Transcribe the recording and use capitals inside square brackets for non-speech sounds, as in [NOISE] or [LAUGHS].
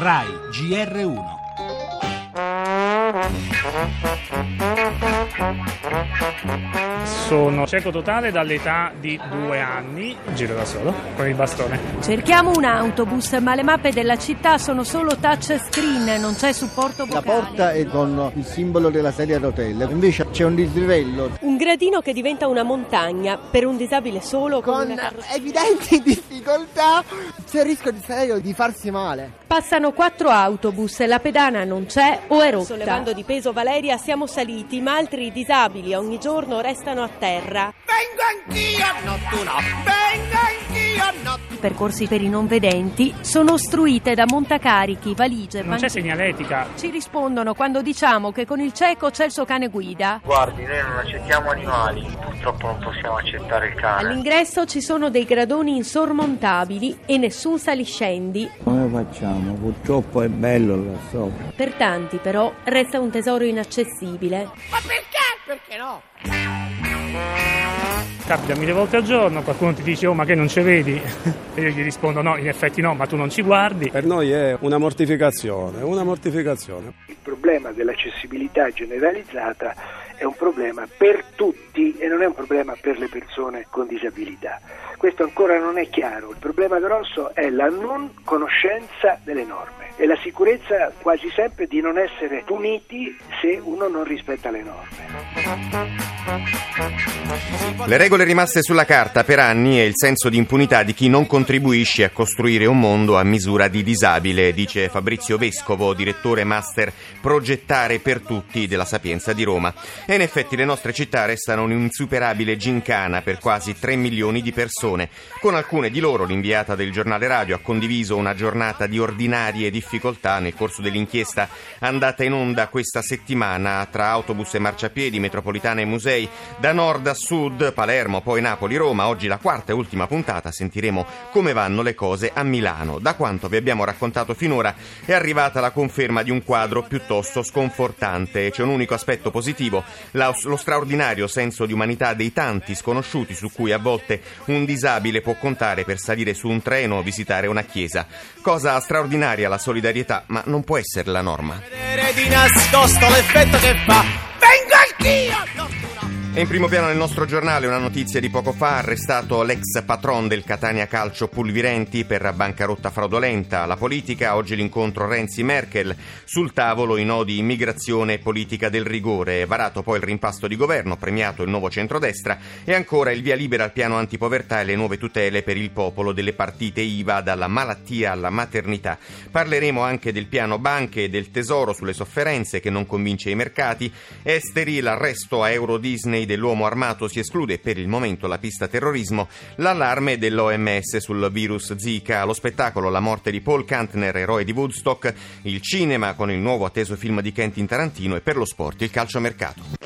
RAI GR1 Sono cieco totale dall'età di due anni, giro da solo con il bastone. Cerchiamo un autobus, ma le mappe della città sono solo touchscreen, non c'è supporto La vocale. porta è con il simbolo della sedia a rotelle, invece c'è un dislivello Un gradino che diventa una montagna per un disabile solo con, con evidenti [LAUGHS] difficoltà c'è il rischio di serio di farsi male. Passano quattro autobus, la pedana non c'è o è rotta. Sollevando di peso Valeria siamo saliti, ma altri disabili ogni giorno restano a terra. Vengo anch'io a notturno, vengo anch'io a. I percorsi per i non vedenti sono ostruite da montacarichi, valigie, Non c'è segnaletica. Ci rispondono quando diciamo che con il cieco c'è il suo cane guida. Guardi, noi non accettiamo animali, purtroppo non possiamo accettare il cane. All'ingresso ci sono dei gradoni insormontabili e nessun saliscendi. Come facciamo? Purtroppo è bello là sopra. Per tanti però resta un tesoro inaccessibile. Ma perché? Perché no? Capita mille volte al giorno, qualcuno ti dice oh ma che non ci vedi? [LAUGHS] E io gli rispondo no, in effetti no, ma tu non ci guardi. Per noi è una mortificazione, una mortificazione. Il problema dell'accessibilità generalizzata è un problema per tutti e non è un problema per le persone con disabilità. Questo ancora non è chiaro. Il problema grosso è la non conoscenza delle norme e la sicurezza quasi sempre di non essere puniti se uno non rispetta le norme. Le regole rimaste sulla carta per anni e il senso di impunità di chi non contribuisce a costruire un mondo a misura di disabile, dice Fabrizio Vescovo, direttore master Progettare per tutti della Sapienza di Roma. E in effetti le nostre città restano un'insuperabile gincana per quasi 3 milioni di persone. Con alcune di loro l'inviata del giornale radio ha condiviso una giornata di ordinarie difficoltà nel corso dell'inchiesta andata in onda questa settimana tra autobus e marciapiedi, metropolitana e musei, da nord a sud, Palermo, poi Napoli, Roma. Oggi la quarta e ultima puntata sentiremo come vanno le cose a Milano. Da quanto vi abbiamo raccontato finora è arrivata la conferma di un quadro piuttosto sconfortante. C'è un unico aspetto positivo, lo straordinario senso di umanità dei tanti sconosciuti su cui a volte un disabile può contare per salire su un treno o visitare una chiesa. Cosa straordinaria la solidarietà, ma non può essere la norma. Di nascosto l'effetto che fa. Vengo anch'io notturno. In primo piano nel nostro giornale una notizia di poco fa, arrestato l'ex patron del Catania Calcio Pulvirenti per bancarotta fraudolenta. La politica, oggi l'incontro Renzi-Merkel, sul tavolo i nodi immigrazione e politica del rigore. Varato poi il rimpasto di governo, premiato il nuovo centrodestra e ancora il via libera al piano antipovertà e le nuove tutele per il popolo delle partite IVA dalla malattia alla maternità. Parleremo anche del piano banche e del tesoro sulle sofferenze che non convince i mercati. Esteri, l'arresto a Euro Disney dell'uomo armato si esclude per il momento la pista terrorismo, l'allarme dell'OMS sul virus Zika, lo spettacolo La morte di Paul Kantner, eroe di Woodstock, il cinema con il nuovo atteso film di Quentin Tarantino e per lo sport il calciomercato.